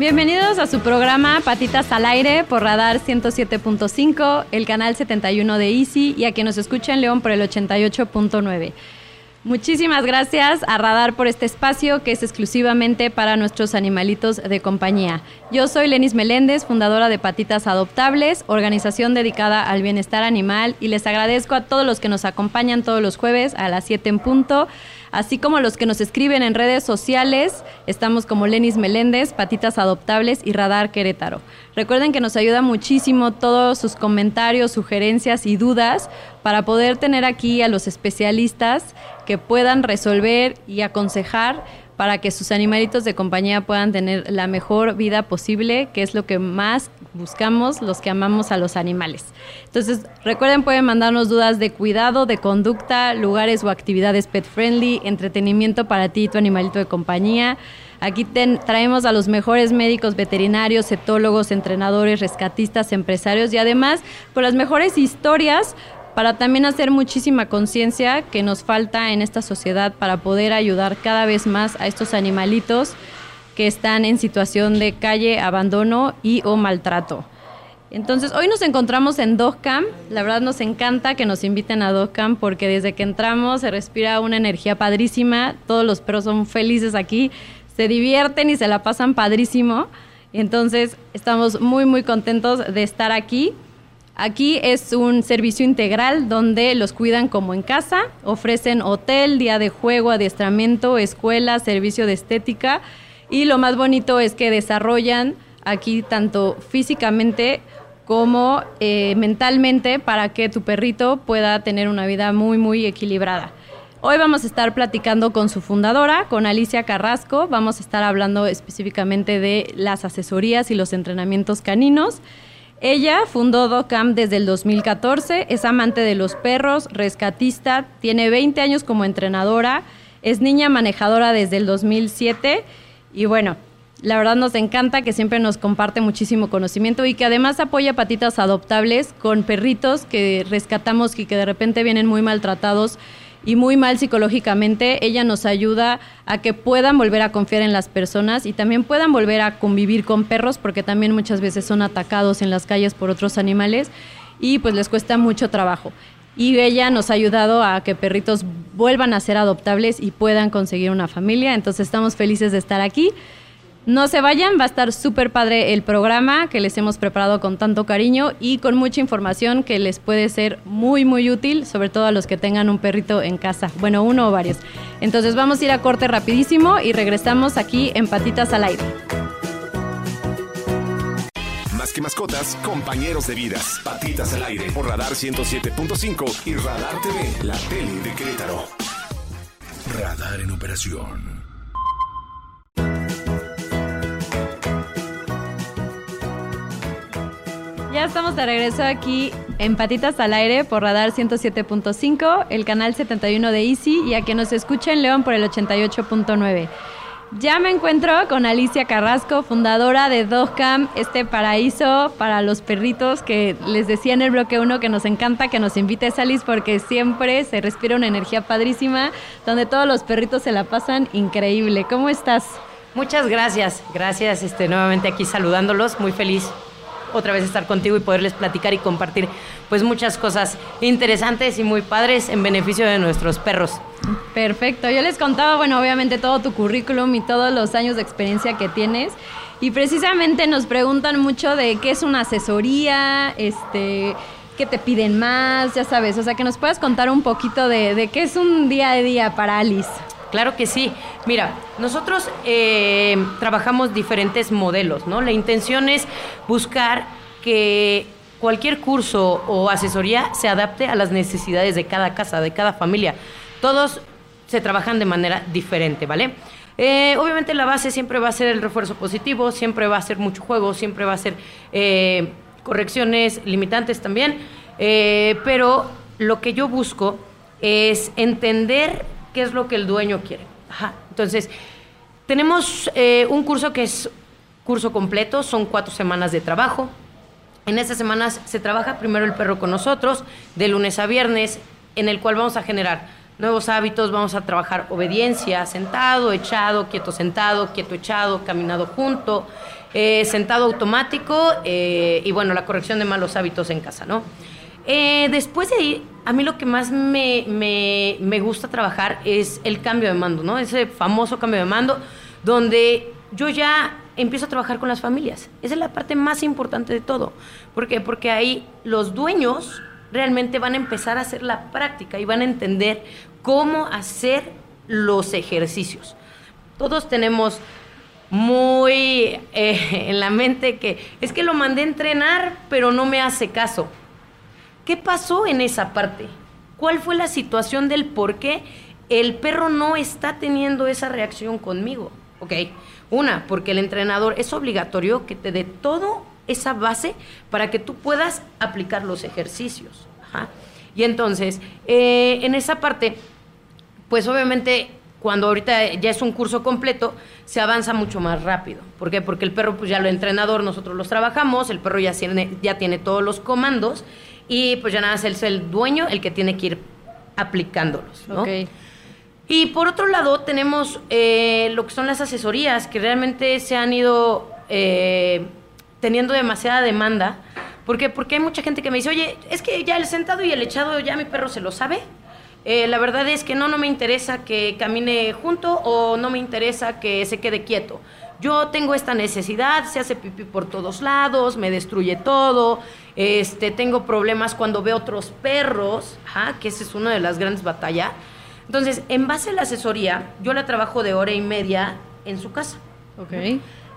Bienvenidos a su programa Patitas al Aire por Radar 107.5, el canal 71 de Easy y a quien nos escucha en León por el 88.9. Muchísimas gracias a Radar por este espacio que es exclusivamente para nuestros animalitos de compañía. Yo soy Lenis Meléndez, fundadora de Patitas Adoptables, organización dedicada al bienestar animal y les agradezco a todos los que nos acompañan todos los jueves a las 7 en punto así como los que nos escriben en redes sociales. Estamos como Lenis Meléndez, Patitas Adoptables y Radar Querétaro. Recuerden que nos ayuda muchísimo todos sus comentarios, sugerencias y dudas para poder tener aquí a los especialistas que puedan resolver y aconsejar para que sus animalitos de compañía puedan tener la mejor vida posible, que es lo que más buscamos los que amamos a los animales. Entonces, recuerden, pueden mandarnos dudas de cuidado, de conducta, lugares o actividades pet friendly, entretenimiento para ti y tu animalito de compañía. Aquí traemos a los mejores médicos veterinarios, etólogos, entrenadores, rescatistas, empresarios y además por las mejores historias para también hacer muchísima conciencia que nos falta en esta sociedad para poder ayudar cada vez más a estos animalitos que están en situación de calle, abandono y o maltrato. Entonces, hoy nos encontramos en DogCamp. La verdad nos encanta que nos inviten a DogCamp porque desde que entramos se respira una energía padrísima. Todos los perros son felices aquí, se divierten y se la pasan padrísimo. Entonces, estamos muy, muy contentos de estar aquí. Aquí es un servicio integral donde los cuidan como en casa, ofrecen hotel, día de juego, adiestramiento, escuela, servicio de estética y lo más bonito es que desarrollan aquí tanto físicamente como eh, mentalmente para que tu perrito pueda tener una vida muy, muy equilibrada. Hoy vamos a estar platicando con su fundadora, con Alicia Carrasco. Vamos a estar hablando específicamente de las asesorías y los entrenamientos caninos. Ella fundó DoCamp desde el 2014, es amante de los perros, rescatista, tiene 20 años como entrenadora, es niña manejadora desde el 2007 y bueno, la verdad nos encanta que siempre nos comparte muchísimo conocimiento y que además apoya patitas adoptables con perritos que rescatamos y que de repente vienen muy maltratados y muy mal psicológicamente, ella nos ayuda a que puedan volver a confiar en las personas y también puedan volver a convivir con perros porque también muchas veces son atacados en las calles por otros animales y pues les cuesta mucho trabajo. Y ella nos ha ayudado a que perritos vuelvan a ser adoptables y puedan conseguir una familia. Entonces estamos felices de estar aquí. No se vayan, va a estar súper padre el programa que les hemos preparado con tanto cariño y con mucha información que les puede ser muy, muy útil, sobre todo a los que tengan un perrito en casa, bueno, uno o varios. Entonces vamos a ir a corte rapidísimo y regresamos aquí en Patitas al Aire. Más que mascotas, compañeros de vidas. Patitas al Aire por Radar 107.5 y Radar TV, la tele de Querétaro. Radar en operación. Ya estamos de regreso aquí en Patitas al Aire por Radar 107.5, el canal 71 de Easy y a quien nos escucha en León por el 88.9. Ya me encuentro con Alicia Carrasco, fundadora de Dogcam, este paraíso para los perritos que les decía en el bloque 1 que nos encanta que nos invites, Alice, porque siempre se respira una energía padrísima, donde todos los perritos se la pasan increíble. ¿Cómo estás? Muchas gracias, gracias este, nuevamente aquí saludándolos, muy feliz otra vez estar contigo y poderles platicar y compartir pues muchas cosas interesantes y muy padres en beneficio de nuestros perros. Perfecto, yo les contaba, bueno, obviamente todo tu currículum y todos los años de experiencia que tienes y precisamente nos preguntan mucho de qué es una asesoría, este, qué te piden más, ya sabes, o sea, que nos puedas contar un poquito de, de qué es un día a día para Alice. Claro que sí. Mira, nosotros eh, trabajamos diferentes modelos, ¿no? La intención es buscar que cualquier curso o asesoría se adapte a las necesidades de cada casa, de cada familia. Todos se trabajan de manera diferente, ¿vale? Eh, obviamente la base siempre va a ser el refuerzo positivo, siempre va a ser mucho juego, siempre va a ser eh, correcciones limitantes también. Pero lo que yo busco es entender qué es lo que el dueño quiere. Ajá. Entonces, tenemos eh, un curso que es curso completo, son cuatro semanas de trabajo. En esas semanas se trabaja primero el perro con nosotros, de lunes a viernes, en el cual vamos a generar nuevos hábitos, vamos a trabajar obediencia, sentado, echado, quieto sentado, quieto echado, caminado junto, eh, sentado automático eh, y bueno, la corrección de malos hábitos en casa, ¿no? Eh, después de ahí, a mí lo que más me, me, me, gusta trabajar es el cambio de mando, ¿no? Ese famoso cambio de mando, donde yo ya empiezo a trabajar con las familias. Esa es la parte más importante de todo. ¿Por qué? Porque ahí los dueños realmente van a empezar a hacer la práctica y van a entender cómo hacer los ejercicios. Todos tenemos muy eh, en la mente que es que lo mandé a entrenar, pero no me hace caso. ¿Qué pasó en esa parte? ¿Cuál fue la situación del por qué el perro no está teniendo esa reacción conmigo? Ok, una, porque el entrenador es obligatorio que te dé todo esa base para que tú puedas aplicar los ejercicios. Y entonces, eh, en esa parte, pues obviamente cuando ahorita ya es un curso completo, se avanza mucho más rápido. ¿Por qué? Porque el perro, pues ya lo entrenador, nosotros los trabajamos, el perro ya tiene, ya tiene todos los comandos y pues ya nada más es el dueño el que tiene que ir aplicándolos, ¿no? Y por otro lado, tenemos eh, lo que son las asesorías, que realmente se han ido eh, teniendo demasiada demanda. ¿Por qué? Porque hay mucha gente que me dice, oye, es que ya el sentado y el echado ya mi perro se lo sabe. Eh, la verdad es que no, no me interesa que camine junto o no me interesa que se quede quieto. Yo tengo esta necesidad, se hace pipí por todos lados, me destruye todo, este, tengo problemas cuando veo otros perros, que esa es una de las grandes batallas. Entonces, en base a la asesoría, yo la trabajo de hora y media en su casa. Ok.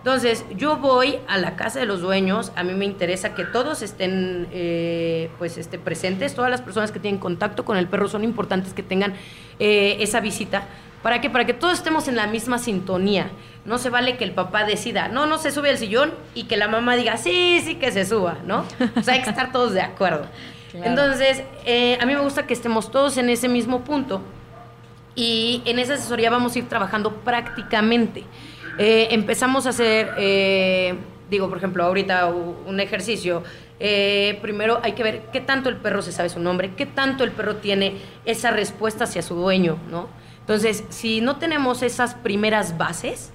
Entonces, yo voy a la casa de los dueños, a mí me interesa que todos estén eh, pues, este, presentes, todas las personas que tienen contacto con el perro son importantes que tengan eh, esa visita. ¿Para qué? Para que todos estemos en la misma sintonía. No se vale que el papá decida, no, no se sube al sillón y que la mamá diga, sí, sí que se suba, ¿no? O sea, hay que estar todos de acuerdo. Entonces, eh, a mí me gusta que estemos todos en ese mismo punto y en esa asesoría vamos a ir trabajando prácticamente. Eh, empezamos a hacer, eh, digo, por ejemplo, ahorita un ejercicio. Eh, primero hay que ver qué tanto el perro se sabe su nombre, qué tanto el perro tiene esa respuesta hacia su dueño, ¿no? Entonces, si no tenemos esas primeras bases,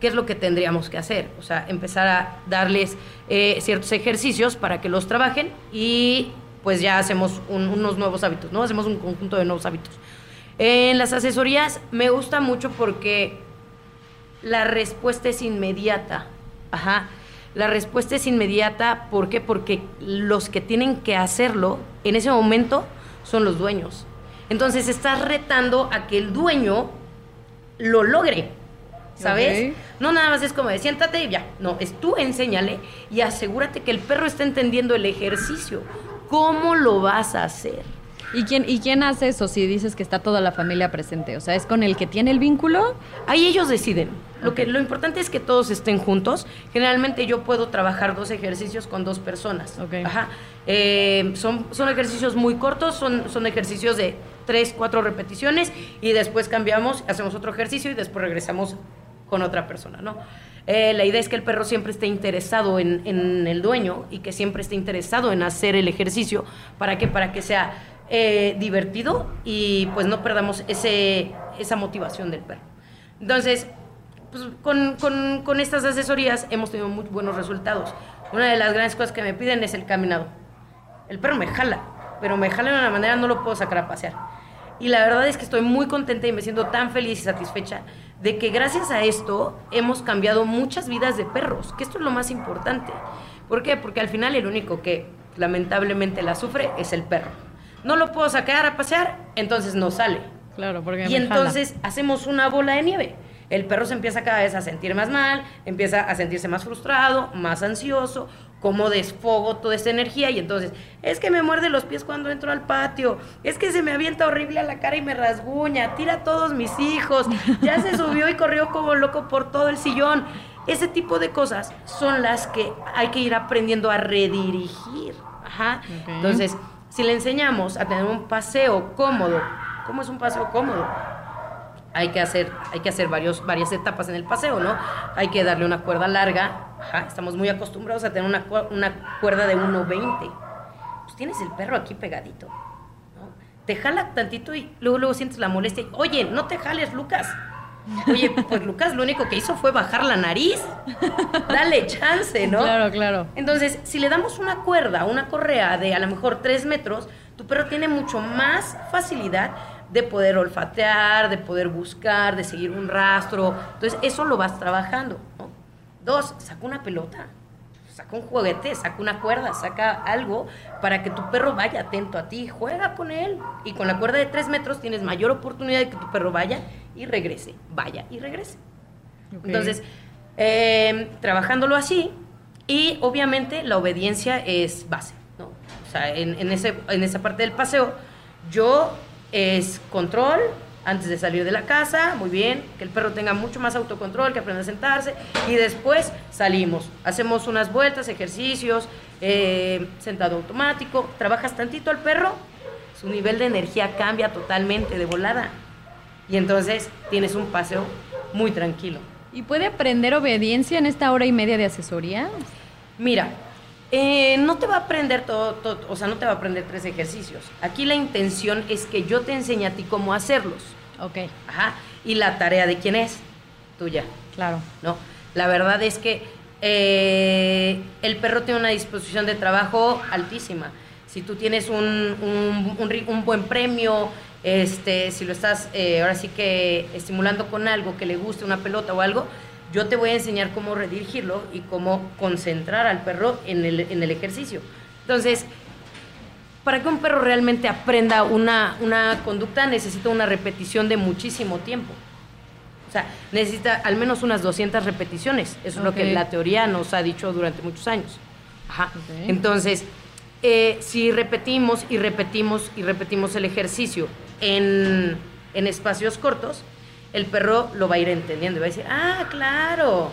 ¿qué es lo que tendríamos que hacer? O sea, empezar a darles ciertos ejercicios para que los trabajen y pues ya hacemos unos nuevos hábitos, ¿no? Hacemos un conjunto de nuevos hábitos. En las asesorías me gusta mucho porque la respuesta es inmediata. Ajá. La respuesta es inmediata, ¿por qué? Porque los que tienen que hacerlo en ese momento son los dueños. Entonces estás retando a que el dueño lo logre, ¿sabes? No nada más es como de siéntate y ya. No, es tú enséñale y asegúrate que el perro está entendiendo el ejercicio. ¿Cómo lo vas a hacer? ¿Y quién, ¿Y quién hace eso si dices que está toda la familia presente? O sea, ¿es con el que tiene el vínculo? Ahí ellos deciden. Lo, que, lo importante es que todos estén juntos. Generalmente yo puedo trabajar dos ejercicios con dos personas. Ajá. Eh, son, son ejercicios muy cortos, son, son ejercicios de tres, cuatro repeticiones y después cambiamos, hacemos otro ejercicio y después regresamos con otra persona, ¿no? Eh, la idea es que el perro siempre esté interesado en, en, el dueño y que siempre esté interesado en hacer el ejercicio. ¿Para qué? Para que sea eh, divertido y pues no perdamos ese, esa motivación del perro. Entonces, pues, con, con, con, estas asesorías hemos tenido muy buenos resultados. Una de las grandes cosas que me piden es el caminado. El perro me jala, pero me jala de una manera no lo puedo sacar a pasear. Y la verdad es que estoy muy contenta y me siento tan feliz y satisfecha de que gracias a esto hemos cambiado muchas vidas de perros, que esto es lo más importante. ¿Por qué? Porque al final el único que lamentablemente la sufre es el perro no lo puedo sacar a pasear, entonces no sale. Claro, porque Y entonces hacemos una bola de nieve. El perro se empieza cada vez a sentir más mal, empieza a sentirse más frustrado, más ansioso, como desfogo toda esa energía y entonces, es que me muerde los pies cuando entro al patio, es que se me avienta horrible a la cara y me rasguña, tira a todos mis hijos, ya se subió y corrió como loco por todo el sillón. Ese tipo de cosas son las que hay que ir aprendiendo a redirigir. Ajá. Entonces, si le enseñamos a tener un paseo cómodo, ¿cómo es un paseo cómodo? Hay que hacer, hay que hacer varios, varias etapas en el paseo, ¿no? Hay que darle una cuerda larga. Ajá, estamos muy acostumbrados a tener una, cu- una cuerda de 1.20. Pues tienes el perro aquí pegadito. ¿no? Te jala tantito y luego, luego sientes la molestia. y, Oye, no te jales, Lucas. Oye, pues Lucas lo único que hizo fue bajar la nariz. Dale chance, ¿no? Claro, claro. Entonces, si le damos una cuerda, una correa de a lo mejor 3 metros, tu perro tiene mucho más facilidad de poder olfatear, de poder buscar, de seguir un rastro. Entonces, eso lo vas trabajando. ¿no? Dos, saca una pelota, saca un juguete, saca una cuerda, saca algo para que tu perro vaya atento a ti, juega con él. Y con la cuerda de 3 metros tienes mayor oportunidad de que tu perro vaya y regrese, vaya y regrese. Entonces, eh, trabajándolo así, y obviamente la obediencia es base, ¿no? O sea, en, en ese, en esa parte del paseo, yo es control antes de salir de la casa, muy bien, que el perro tenga mucho más autocontrol, que aprenda a sentarse, y después salimos, hacemos unas vueltas, ejercicios, eh, sentado automático, trabajas tantito al perro, su nivel de energía cambia totalmente de volada, y entonces tienes un paseo muy tranquilo. ¿Y puede aprender obediencia en esta hora y media de asesoría? Mira, eh, no te va a aprender todo, todo- o sea, no te va a aprender tres ejercicios. Aquí la intención es que yo te enseñe a ti cómo hacerlos. Ok, Ajá. Y la tarea de quién es? Tuya, claro. ¿no? La verdad es que eh, el perro tiene una disposición de trabajo altísima. Si tú tienes un, un- un ri- un buen premio, este, si lo estás eh, ahora sí que estimulando con algo que le guste, una pelota o algo, yo te voy a enseñar cómo redirigirlo y cómo concentrar al perro en el, en el ejercicio. Entonces, para que un perro realmente aprenda una, una conducta, necesita una repetición de muchísimo tiempo. O sea, necesita al menos unas 200 repeticiones. Eso es lo que la teoría nos ha dicho durante muchos años. Ajá. Ok. Entonces, eh, si repetimos y repetimos y repetimos el ejercicio en, en espacios cortos, el perro lo va a ir entendiendo y va a decir, ah, claro,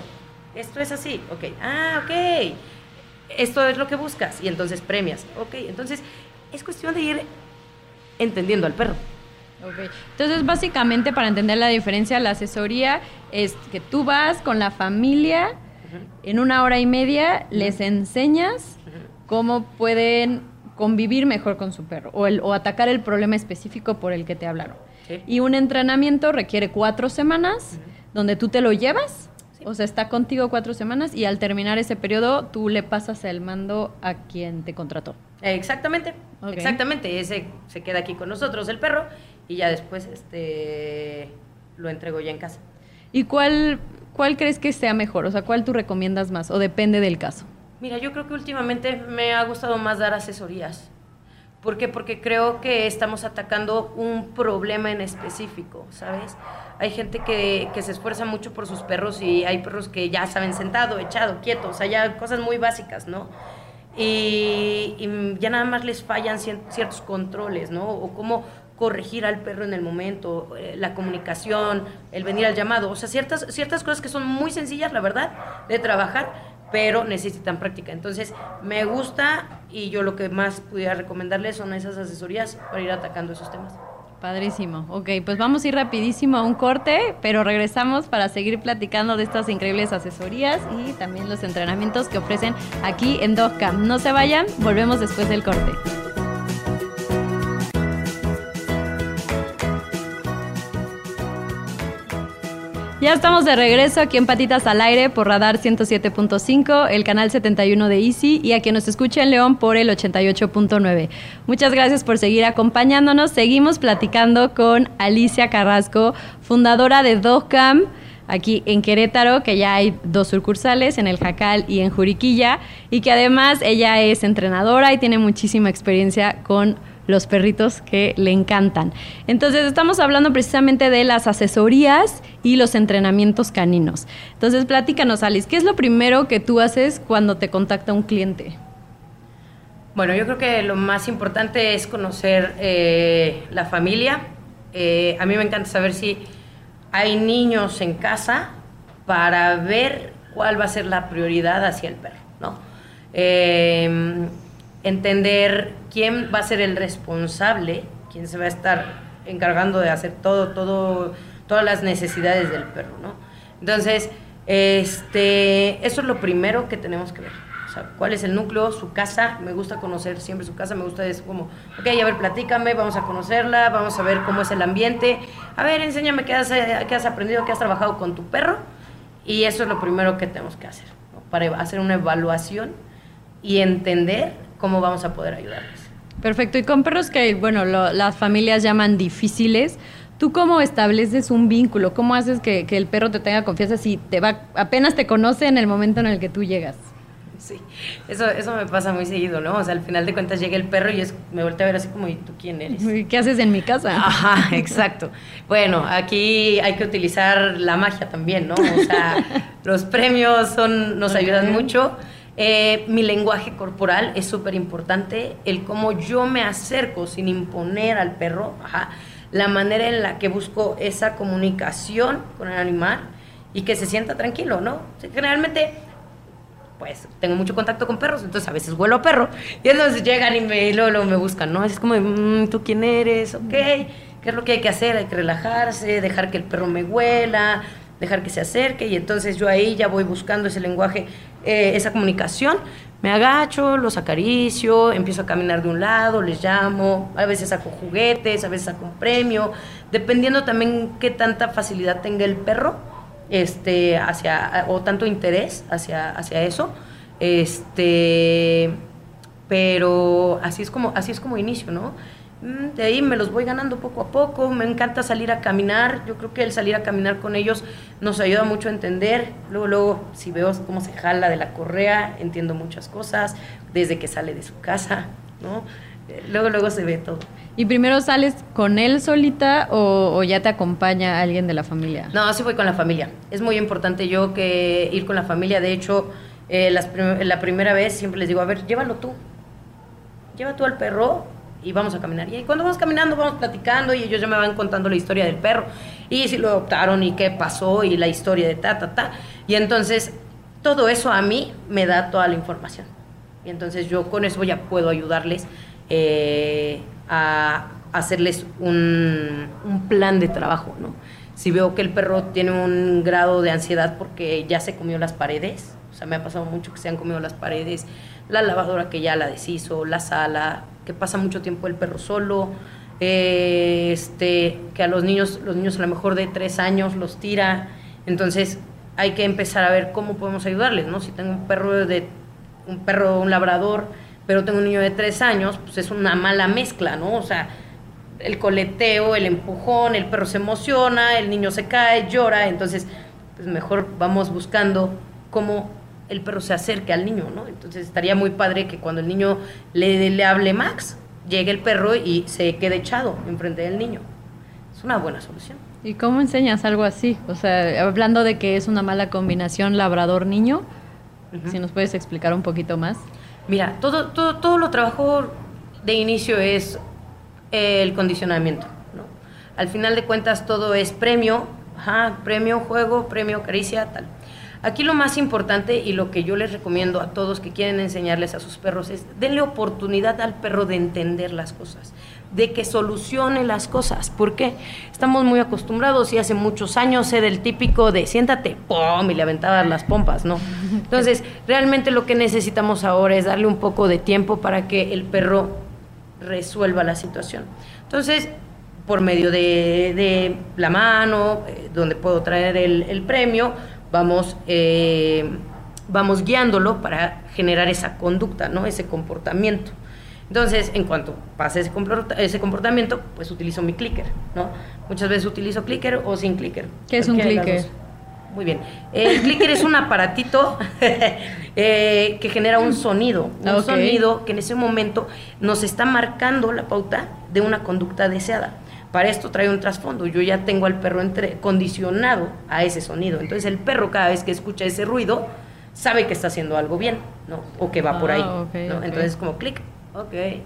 esto es así, ok, ah, ok, esto es lo que buscas y entonces premias, ok, entonces es cuestión de ir entendiendo al perro. Ok. Entonces, básicamente, para entender la diferencia, la asesoría es que tú vas con la familia en una hora y media, les enseñas cómo pueden convivir mejor con su perro o, el- o atacar el problema específico por el que te hablaron. Sí. Y un entrenamiento requiere cuatro semanas, donde tú te lo llevas, Sí. o sea, está contigo cuatro semanas y al terminar ese periodo tú le pasas el mando a quien te contrató. Exactamente, Ok. exactamente. Ese se queda aquí con nosotros, el perro, y ya después este, lo entrego ya en casa. ¿Y cuál, cuál crees que sea mejor? O sea, ¿cuál tú recomiendas más? ¿O depende del caso? Mira, yo creo que últimamente me ha gustado más dar asesorías. ¿Por qué? Porque creo que estamos atacando un problema en específico, ¿sabes? Hay gente que, que se esfuerza mucho por sus perros y hay perros que ya saben sentado, echado, quieto, o sea, ya cosas muy básicas, ¿no? Y, y ya nada más les fallan ciertos controles, ¿no? O cómo corregir al perro en el momento, eh, la comunicación, el venir al llamado, o sea, ciertas, ciertas cosas que son muy sencillas, la verdad, de trabajar, pero necesitan práctica. Entonces, me gusta y yo lo que más pudiera recomendarles son esas asesorías para ir atacando esos temas. Padrísimo. Ok, pues vamos a ir rapidísimo a un corte, pero regresamos para seguir platicando de estas increíbles asesorías y también los entrenamientos que ofrecen aquí en DogCamp. No se vayan, volvemos después del corte. Ya estamos de regreso aquí en Patitas al Aire por Radar 107.5, el canal 71 de Easy y a quien nos escucha en León por el 88.9. Muchas gracias por seguir acompañándonos. Seguimos platicando con Alicia Carrasco, fundadora de DogCamp aquí en Querétaro, que ya hay dos sucursales, en el Jacal y en Juriquilla, y que además ella es entrenadora y tiene muchísima experiencia con los perritos que le encantan. Entonces estamos hablando precisamente de las asesorías y los entrenamientos caninos. Entonces platícanos, Alice, ¿qué es lo primero que tú haces cuando te contacta un cliente? Bueno, yo creo que lo más importante es conocer eh, la familia. Eh, a mí me encanta saber si hay niños en casa para ver cuál va a ser la prioridad hacia el perro, ¿no? Eh, entender quién va a ser el responsable, quién se va a estar encargando de hacer todo, todo, todas las necesidades del perro, ¿no? Entonces, este, eso es lo primero que tenemos que ver. O sea, cuál es el núcleo, su casa. Me gusta conocer siempre su casa. Me gusta es como, ok, a ver, platícame, vamos a conocerla, vamos a ver cómo es el ambiente. A ver, enséñame qué has, qué has aprendido, qué has trabajado con tu perro. Y eso es lo primero que tenemos que hacer, para hacer una evaluación y entender cómo vamos a poder ayudarles. Perfecto. Y con perros que, bueno, las familias llaman difíciles, ¿Tú cómo estableces un vínculo? ¿Cómo haces que, el perro te tenga confianza si te va, apenas te conoce en el momento en el que tú llegas? Sí, eso, eso me pasa muy seguido, ¿no? O sea, al final de cuentas llega el perro y es, me voltea a ver así como, ¿y tú quién eres? ¿Qué haces en mi casa? Ajá, exacto. Bueno, aquí hay que utilizar la magia también, ¿no? O sea, los premios son, nos ayudan mucho. Eh, mi lenguaje corporal es súper importante, el cómo yo me acerco sin imponer al perro, ajá la manera en la que busco esa comunicación con el animal y que se sienta tranquilo, ¿no? generalmente, pues, tengo mucho contacto con perros, entonces a veces vuelo a perro y entonces llegan y me, luego, me buscan, ¿no? Es como, mm, ¿tú quién eres? Ok, ¿qué es lo que hay que hacer? Hay que relajarse, dejar que el perro me huela, dejar que se acerque y entonces yo ahí ya voy buscando ese lenguaje, eh, esa comunicación me agacho, los acaricio, empiezo a caminar de un lado, les llamo, a veces saco juguetes, a veces saco un premio, dependiendo también qué tanta facilidad tenga el perro, este, hacia, o tanto interés hacia, hacia eso, este, pero así es como, así es como inicio, ¿no? Mm, de ahí me los voy ganando poco a poco, me encanta salir a caminar, yo creo que el salir a caminar con ellos nos ayuda mucho a entender, luego, luego si veo cómo se jala de la correa, entiendo muchas cosas, desde que sale de su casa, ¿no? Eh, luego, luego se ve todo. ¿Y primero sales con él solita o, ya te acompaña alguien de la familia? No, sí voy con la familia. Es muy importante yo que ir con la familia. De hecho, eh, la primera vez siempre les digo, a ver, llévalo tú. Lleva tú al perro y vamos a caminar. Y cuando vamos caminando, vamos platicando y ellos ya me van contando la historia del perro y si lo adoptaron y qué pasó y la historia de ta, ta, ta. Y entonces todo eso a mí me da toda la información. Y entonces yo con eso ya puedo ayudarles eh, a hacerles un, un, plan de trabajo, ¿no? Si veo que el perro tiene un grado de ansiedad porque ya se comió las paredes, o sea, me ha pasado mucho que se han comido las paredes, la lavadora que ya la deshizo, la sala, que pasa mucho tiempo el perro solo, eh, este, que a los niños, los niños a lo mejor de tres años los tira, entonces hay que empezar a ver cómo podemos ayudarles, ¿no? Si tengo un perro de un perro, un labrador, pero tengo un niño de tres años, pues es una mala mezcla, ¿no? O sea, el coleteo, el empujón, el perro se emociona, el niño se cae, llora, entonces, pues mejor vamos buscando cómo el perro se acerque al niño, ¿no? Entonces estaría muy padre que cuando el niño le, le hable Max, llegue el perro y se quede echado enfrente del niño. Es una buena solución. ¿Y cómo enseñas algo así? O sea, hablando de que es una mala combinación labrador-niño, si nos puedes explicar un poquito más. Mira, todo, todo, todo lo trabajo de inicio es el condicionamiento, ¿no? Al final de cuentas todo es premio, ajá, premio, juego, premio, caricia, tal. Aquí lo más importante y lo que yo les recomiendo a todos que quieren enseñarles a sus perros es denle oportunidad al perro de entender las cosas, de que solucione las cosas. ¿Por qué? Estamos muy acostumbrados y hace muchos años era el típico de siéntate, ¡pum! y le aventaban las pompas, ¿no? Entonces, realmente lo que necesitamos ahora es darle un poco de tiempo para que el perro resuelva la situación. Entonces, por medio de, la mano, eh, donde puedo traer el premio, vamos, eh, vamos guiándolo para generar esa conducta, ¿no? ese comportamiento. Entonces, en cuanto pase ese, ese comportamiento, pues utilizo mi clicker, ¿no? Muchas veces utilizo clicker o sin clicker. ¿Qué es un clicker? Muy bien. El clicker es un aparatito eh, que genera un sonido, un sonido que en ese momento nos está marcando la pauta de una conducta deseada. Para esto trae un trasfondo. Yo ya tengo al perro entre, condicionado a ese sonido. Entonces el perro cada vez que escucha ese ruido sabe que está haciendo algo bien, ¿no? O que va por ahí. Ah, Entonces como clic, ok.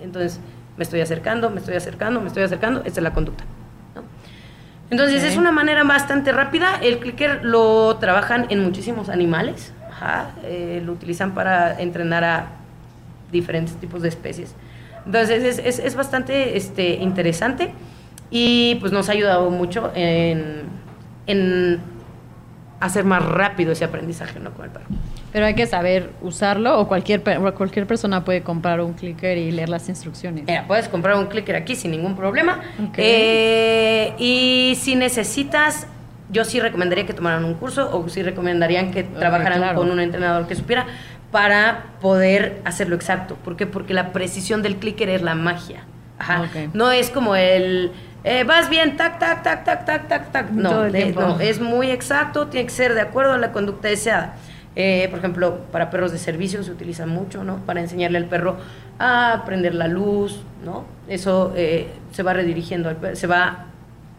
Entonces me estoy acercando, me estoy acercando, me estoy acercando. Esta es la conducta. Entonces es una manera bastante rápida. El clicker lo trabajan en muchísimos animales. Eh, lo utilizan para entrenar a diferentes tipos de especies. Entonces es, es, es bastante este, interesante y pues nos ha ayudado mucho en, en hacer más rápido ese aprendizaje ¿no? con el perro. Pero hay que saber usarlo o cualquier, cualquier persona puede comprar un clicker y leer las instrucciones. Mira, puedes comprar un clicker aquí sin ningún problema. Eh, y si necesitas, yo sí recomendaría que tomaran un curso o sí recomendarían que trabajaran con un entrenador que supiera para poder hacerlo exacto. ¿Por qué? Porque la precisión del clicker es la magia. Ajá. No es como el... Eh, vas bien, tac, tac, tac, tac, tac, tac, tac. No, no, es muy exacto, tiene que ser de acuerdo a la conducta deseada. Eh, por ejemplo, para perros de servicio se utiliza mucho, ¿no? Para enseñarle al perro a prender la luz, ¿no? Eso eh, se va redirigiendo, al se va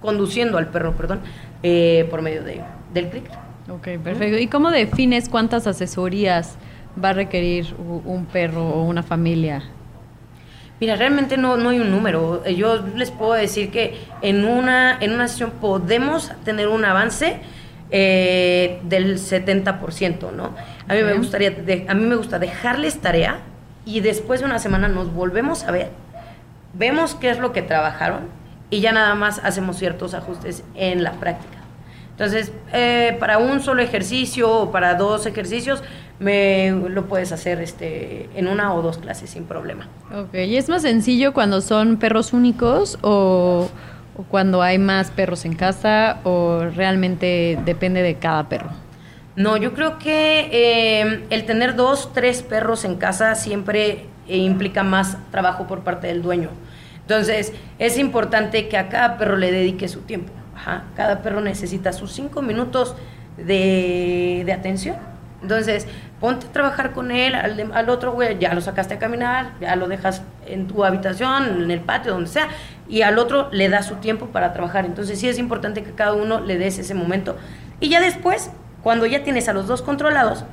conduciendo al perro, perdón, eh, por medio de, del clic. Ok, perfecto. ¿Y cómo defines cuántas asesorías va a requerir un perro o una familia? Mira, realmente no, no hay un número. Yo les puedo decir que en una, en una sesión podemos tener un avance eh, del 70%, ¿no? A mí, me gustaría a mí me gusta dejarles tarea y después de una semana nos volvemos a ver, vemos qué es lo que trabajaron y ya nada más hacemos ciertos ajustes en la práctica. Entonces, eh, para un solo ejercicio o para dos ejercicios, me lo puedes hacer este, en una o dos clases sin problema. Ok, ¿y es más sencillo cuando son perros únicos o, o cuando hay más perros en casa o realmente depende de cada perro? No, yo creo que eh, el tener dos, tres perros en casa siempre eh, implica más trabajo por parte del dueño. Entonces, es importante que a cada perro le dedique su tiempo. Cada perro necesita sus cinco minutos de, de atención. Entonces, ponte a trabajar con él, al, al otro, güey, ya lo sacaste a caminar, ya lo dejas en tu habitación, en el patio, donde sea, y al otro le das su tiempo para trabajar. Entonces, sí es importante que cada uno le des ese momento. Y ya después, cuando ya tienes a los dos controlados,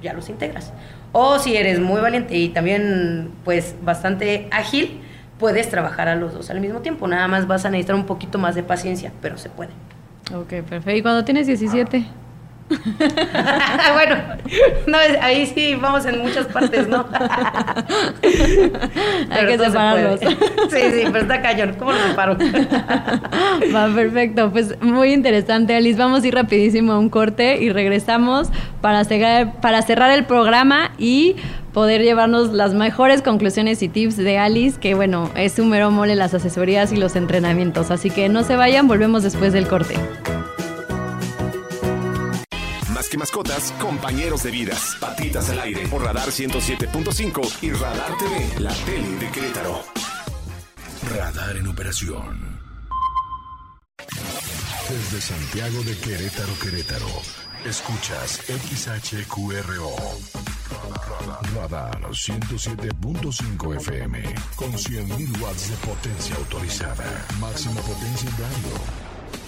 ya los integras. O si eres muy valiente y también, pues, bastante ágil, puedes trabajar a los dos al mismo tiempo. Nada más vas a necesitar un poquito más de paciencia, pero se puede. Ok, perfecto. ¿Y cuando tienes 17? bueno, no, ahí sí vamos en muchas partes, ¿no? Hay que separarlos. sí, sí, pero está cañón. ¿Cómo lo separo? Va, perfecto. Pues muy interesante, Alice. Vamos a ir rapidísimo a un corte y regresamos para cerrar, para cerrar el programa y poder llevarnos las mejores conclusiones y tips de Alice, que bueno, es un mero mole las asesorías y los entrenamientos. Así que no se vayan, volvemos después del corte que mascotas, compañeros de vidas. Patitas al aire por Radar 107.5 y Radar TV, la tele de Querétaro. Radar en operación. Desde Santiago de Querétaro, Querétaro. Escuchas XHQRO. Radar 107.5 FM con 100.000 watts de potencia autorizada. Máxima potencia en radio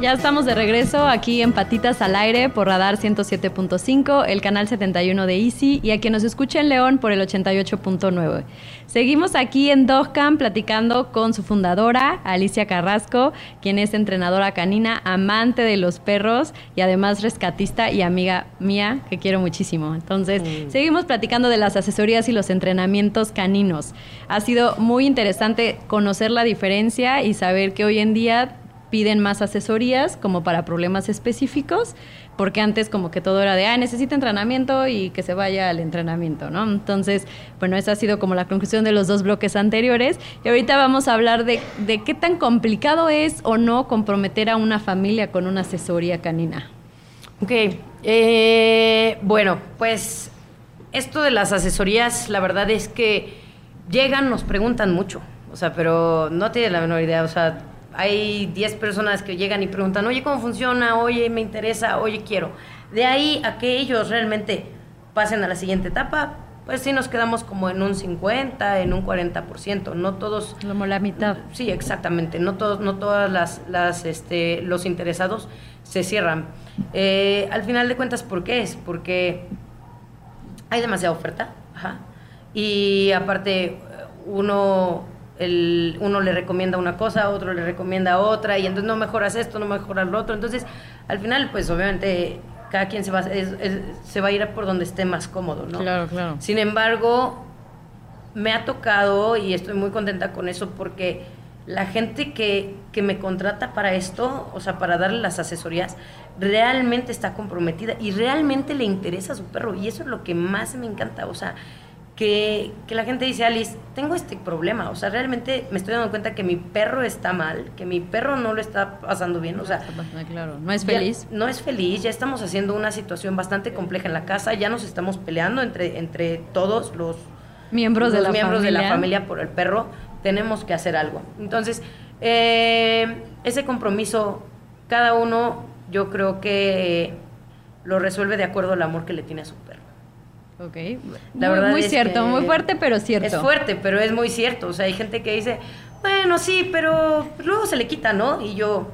Ya estamos de regreso aquí en Patitas al Aire por Radar 107.5, el canal 71 de Easy y a quien nos escucha en León por el 88.9. Seguimos aquí en Dogcam platicando con su fundadora, Alicia Carrasco, quien es entrenadora canina, amante de los perros y además rescatista y amiga mía, que quiero muchísimo. Entonces, mm. seguimos platicando de las asesorías y los entrenamientos caninos. Ha sido muy interesante conocer la diferencia y saber que hoy en día piden más asesorías como para problemas específicos, porque antes como que todo era de, ah, necesita entrenamiento y que se vaya al entrenamiento, ¿no? Entonces, bueno, esa ha sido como la conclusión de los dos bloques anteriores. Y ahorita vamos a hablar de, de qué tan complicado es o no comprometer a una familia con una asesoría canina. Ok, eh, bueno, pues esto de las asesorías, la verdad es que llegan, nos preguntan mucho, o sea, pero no tiene la menor idea, o sea, hay 10 personas que llegan y preguntan, oye, ¿cómo funciona? Oye, me interesa, oye, quiero. De ahí a que ellos realmente pasen a la siguiente etapa, pues sí nos quedamos como en un 50, en un 40%, no todos... Como la mitad. Sí, exactamente, no todos, no todas las, las este, los interesados se cierran. Eh, al final de cuentas, ¿por qué es? Porque hay demasiada oferta, ajá, y aparte uno el, uno le recomienda una cosa, otro le recomienda otra, y entonces no mejoras esto, no mejoras lo otro. Entonces, al final, pues obviamente cada quien se va, se va a ir por donde esté más cómodo, ¿no? Claro, claro. Sin embargo, me ha tocado y estoy muy contenta con eso porque la gente que, que, me contrata para esto, o sea, para darle las asesorías, realmente está comprometida y realmente le interesa a su perro. Y eso es lo que más me encanta. O sea, que, la gente dice, Alice, tengo este problema, o sea, realmente me estoy dando cuenta que mi perro está mal, que mi perro no lo está pasando bien, o sea, claro, no es feliz. no es feliz, ya estamos haciendo una situación bastante compleja en la casa, ya nos estamos peleando entre, entre todos los miembros, de, la miembros familia. de la familia por el perro, tenemos que hacer algo. Entonces, eh, ese compromiso, cada uno, yo creo que lo resuelve de acuerdo al amor que le tiene a su perro. Ok. La muy, verdad muy cierto, muy fuerte, pero cierto. Es fuerte, pero es muy cierto. O sea, hay gente que dice, bueno, sí, pero luego se le quita, ¿no? Y yo,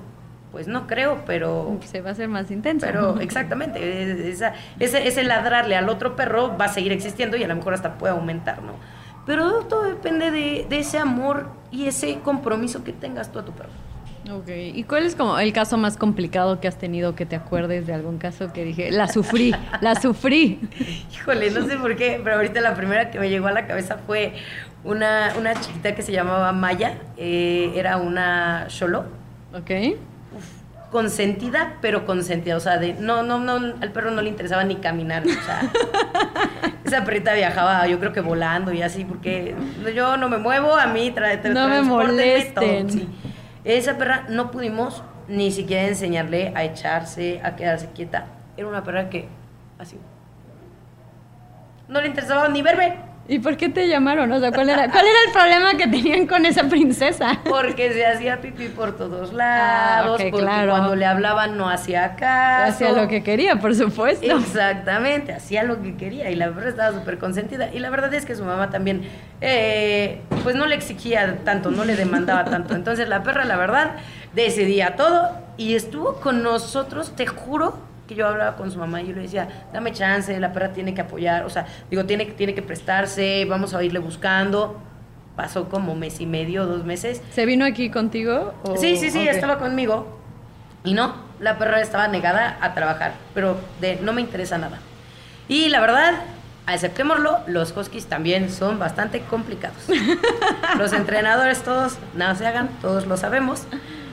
pues no creo, pero... Se va a hacer más intenso. Pero exactamente, esa, ese, ese ladrarle al otro perro va a seguir existiendo y a lo mejor hasta puede aumentar, ¿no? Pero todo depende de, de ese amor y ese compromiso que tengas tú a tu perro. Ok, ¿y cuál es como el caso más complicado que has tenido que te acuerdes de algún caso que dije, la sufrí, la sufrí? Híjole, no sé por qué, pero ahorita la primera que me llegó a la cabeza fue una, una chiquita que se llamaba Maya, eh, era una Cholo. Ok. consentida, pero consentida, o sea, de, no, no, no, al perro no le interesaba ni caminar, o sea, esa perrita viajaba, yo creo que volando y así, porque yo no me muevo, a mí trae, no me molesten. sí. Esa perra no pudimos ni siquiera enseñarle a echarse, a quedarse quieta. Era una perra que, así, no le interesaba ni verme. ¿Y por qué te llamaron? O sea, ¿cuál era, ¿cuál era el problema que tenían con esa princesa? Porque se hacía pipí por todos lados, ah, porque cuando le hablaban no hacía caso. Hacía lo que quería, por supuesto. Exactamente, hacía lo que quería y la perra estaba súper consentida. Y la verdad es que su mamá también, eh, pues no le exigía tanto, no le demandaba tanto. Entonces la perra, la verdad, decidía todo y estuvo con nosotros, te juro, que yo hablaba con su mamá y yo le decía, dame chance, la perra tiene que apoyar, o sea, digo, tiene, tiene que prestarse, vamos a irle buscando. Pasó como mes y medio, dos meses. ¿Se vino aquí contigo? Sí, sí, sí, estaba conmigo. Y no, la perra estaba negada a trabajar, pero de no me interesa nada. Y la verdad, aceptémoslo, los huskies también son bastante complicados. los entrenadores todos, nada se hagan, todos lo sabemos.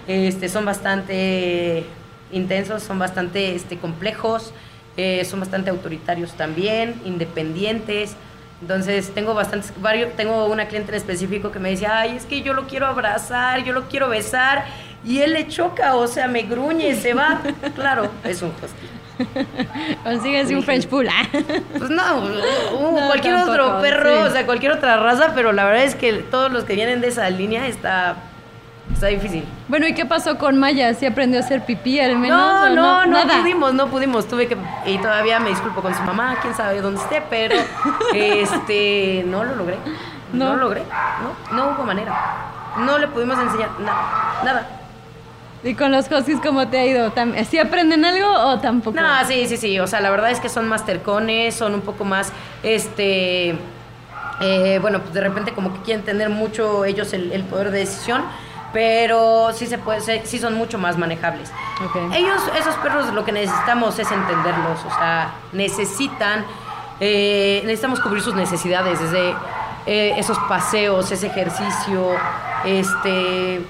Este, son bastante intensos, son bastante este, complejos, eh, son bastante autoritarios también, independientes. Entonces tengo bastantes, varios, tengo una cliente en específico que me dice, ay, es que yo lo quiero abrazar, yo lo quiero besar, y él le choca, o sea, me gruñe, se va. claro, es un husky. Consíguese un French Pool. ¿ah? pues no, uh, cualquier otro perro, o sea, cualquier otra raza, pero la verdad es que todos los que vienen de esa línea está Está difícil. Bueno, ¿y qué pasó con Maya? ¿Sí aprendió a hacer pipí al menos? No, no, no, no pudimos, no pudimos. Tuve que. Y todavía me disculpo con su mamá, quién sabe dónde esté, pero este no lo logré. No, lo logré. No, no hubo manera. No le pudimos enseñar nada. Nada. ¿Y con los huskies cómo te ha ido? ¿Sí aprenden algo o tampoco? No, sí, sí, sí. O sea, la verdad es que son más tercones, son un poco más, este, eh, bueno, pues de repente como que quieren tener mucho ellos el, el poder de decisión pero sí se puede, sí son mucho más manejables. Ellos, esos perros, lo que necesitamos es entenderlos, o sea, necesitan, eh, necesitamos cubrir sus necesidades, desde eh, esos paseos, ese ejercicio, este,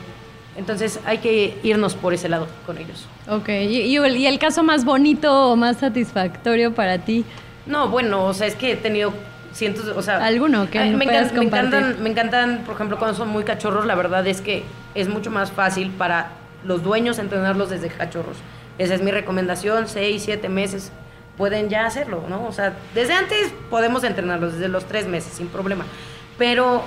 entonces hay que irnos por ese lado con ellos. Ok, ¿y, y el caso más bonito o más satisfactorio para ti? No, bueno, o sea, es que he tenido cientos, o sea... ¿Alguno que me, me, encantan, me encantan, por ejemplo, cuando son muy cachorros, la verdad es que es mucho más fácil para los dueños entrenarlos desde cachorros. Esa es mi recomendación, seis, siete meses pueden ya hacerlo, ¿no? O sea, desde antes podemos entrenarlos, desde los tres meses, sin problema. Pero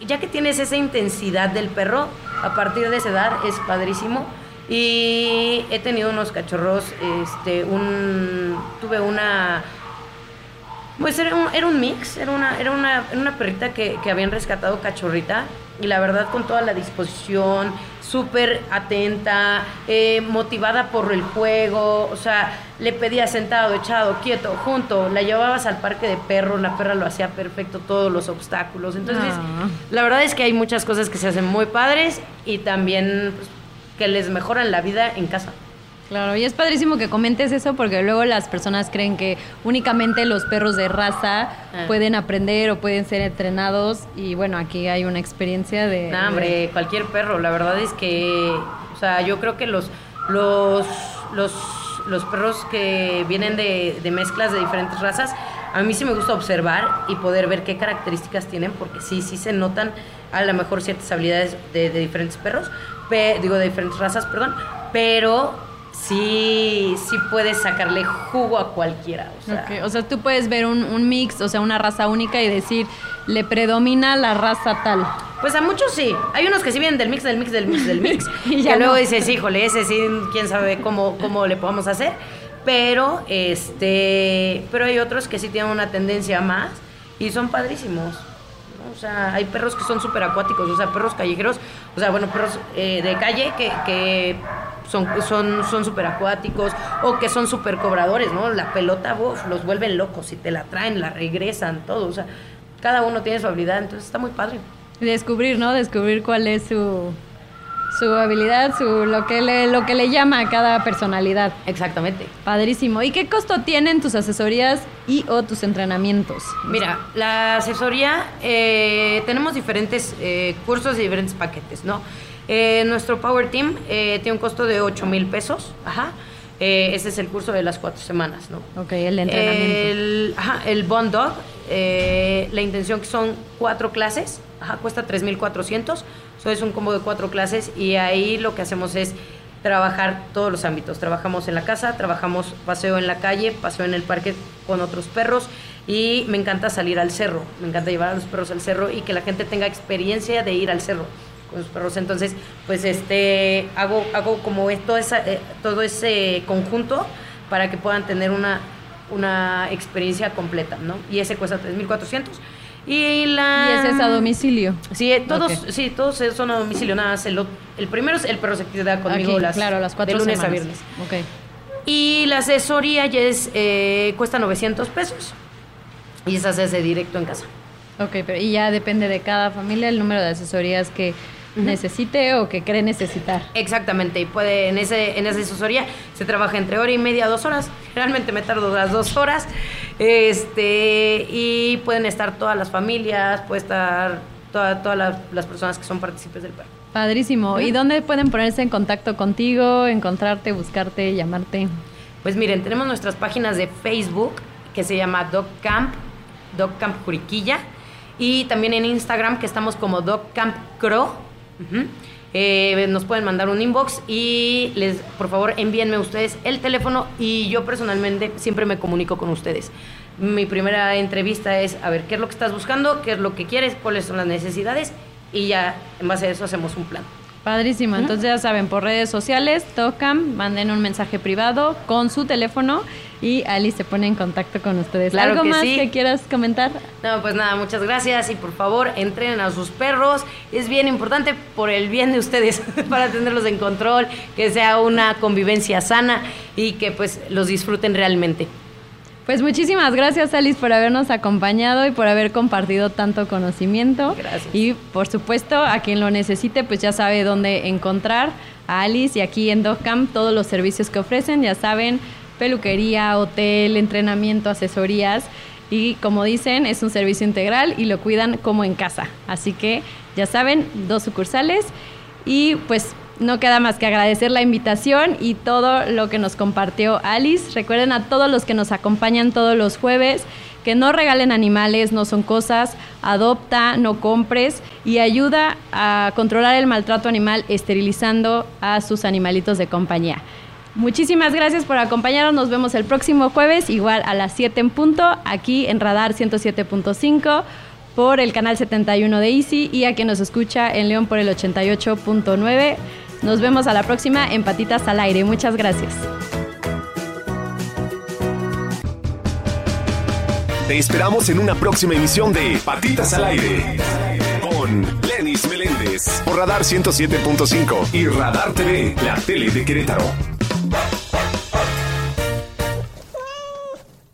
ya que tienes esa intensidad del perro, a partir de esa edad es padrísimo. Y he tenido unos cachorros, este, un, tuve una Pues era un, era un mix, era una, era una, era una perrita que, que habían rescatado cachorrita y la verdad con toda la disposición, súper atenta, eh, motivada por el juego, o sea, le pedía sentado, echado, quieto, junto, la llevabas al parque de perros, la perra lo hacía perfecto, todos los obstáculos, entonces Ah. la verdad es que hay muchas cosas que se hacen muy padres y también pues, que les mejoran la vida en casa. Claro, y es padrísimo que comentes eso porque luego las personas creen que únicamente los perros de raza Ah. pueden aprender o pueden ser entrenados y bueno, aquí hay una experiencia de... No, hombre, cualquier perro. La verdad es que, o sea, yo creo que los, los, los, los perros que vienen de, de mezclas de diferentes razas, a mí sí me gusta observar y poder ver qué características tienen, porque sí, sí se notan a lo mejor ciertas habilidades de, de diferentes perros, pe- digo, de diferentes razas, perdón, pero sí, sí puedes sacarle jugo a cualquiera. O sea, O sea, tú puedes ver un, un mix, o sea, una raza única y decir, le predomina la raza tal. Pues a muchos sí. Hay unos que sí vienen del mix, del mix, del mix, del mix. Y ya que luego dices, híjole, ese sí, quién sabe cómo, cómo le podemos hacer. Pero, este, pero hay otros que sí tienen una tendencia más y son padrísimos. O sea, hay perros que son súper acuáticos, o sea, perros callejeros, o sea, bueno, perros eh, de calle que, que son son son súper acuáticos o que son súper cobradores, ¿no? La pelota, uf, los vuelven locos y te la traen, la regresan, todo. O sea, cada uno tiene su habilidad, entonces está muy padre. Descubrir, ¿no? Descubrir cuál es su, su habilidad, su, lo, que le, lo que le llama a cada personalidad. Exactamente. Padrísimo. ¿Y qué costo tienen tus asesorías y o tus entrenamientos? Mira, la asesoría, eh, tenemos diferentes eh, cursos y diferentes paquetes, ¿no? Eh, nuestro Power Team eh, tiene un costo de 8 mil pesos, ajá. Eh, ese es el curso de las cuatro semanas, ¿no? Ok, el entrenamiento. El, ajá, el Bond Dog, la intención que son cuatro clases, ajá, cuesta 3.400, eso es un combo de cuatro clases y ahí lo que hacemos es trabajar todos los ámbitos. Trabajamos en la casa, trabajamos paseo en la calle, paseo en el parque con otros perros y me encanta salir al cerro, me encanta llevar a los perros al cerro y que la gente tenga experiencia de ir al cerro con los perros. Entonces, pues este hago hago como toda esa, eh, todo ese conjunto para que puedan tener una una experiencia completa, ¿no? Y ese cuesta 3.400. Y la... Y ese es a domicilio. Sí, eh, todos, sí, todos son a domicilio, nada más el, el primero es el perro se queda conmigo Aquí, las, claro, las cuatro de lunes semanas. a viernes. Ok. Y la asesoría ya es, eh, cuesta 900 pesos y esa se hace directo en casa. Ok, pero y ya depende de cada familia el número de asesorías que necesite o que cree necesitar. Exactamente, y puede, en, ese, en esa asesoría se trabaja entre hora y media, dos horas. Realmente me tardo las dos horas. Este, y pueden estar todas las familias, puede estar toda- todas las, las personas que son partícipes del perro. Padrísimo. ¿Y dónde pueden ponerse en contacto contigo, encontrarte, buscarte, llamarte? Pues miren, tenemos nuestras páginas de Facebook que se llama Dog Camp, Dog Camp Juriquilla, y también en Instagram que estamos como Dog Camp Eh, nos pueden mandar un inbox y les, por favor, envíenme ustedes el teléfono y yo personalmente siempre me comunico con ustedes. Mi primera entrevista es a ver qué es lo que estás buscando, qué es lo que quieres, cuáles son las necesidades y ya en base a eso hacemos un plan. Padrísimo. Entonces ya saben, por redes sociales, tocan, manden un mensaje privado con su teléfono y Alice se pone en contacto con ustedes. Claro ¿Algo que más sí. que quieras comentar? No, pues nada, muchas gracias y por favor entrenen a sus perros. Es bien importante por el bien de ustedes, para tenerlos en control, que sea una convivencia sana y que pues los disfruten realmente. Pues muchísimas gracias Alice por habernos acompañado y por haber compartido tanto conocimiento. Gracias. Y por supuesto, a quien lo necesite, pues ya sabe dónde encontrar a Alice y aquí en DogCamp todos los servicios que ofrecen, ya saben, peluquería, hotel, entrenamiento, asesorías. Y como dicen, es un servicio integral y lo cuidan como en casa. Así que ya saben, dos sucursales. Y pues no queda más que agradecer la invitación y todo lo que nos compartió Alice. Recuerden a todos los que nos acompañan todos los jueves que no regalen animales, no son cosas, adopta, no compres y ayuda a controlar el maltrato animal esterilizando a sus animalitos de compañía. Muchísimas gracias por acompañarnos. Nos vemos el próximo jueves, igual a las 7 en punto, aquí en Radar 107.5 por el canal 71 de Easy y a quien nos escucha en León por el 88.9. Nos vemos a la próxima en Patitas al Aire. Muchas gracias. Te esperamos en una próxima emisión de Patitas al Aire con Lenis Meléndez por Radar 107.5 y Radar TV, la tele de Querétaro.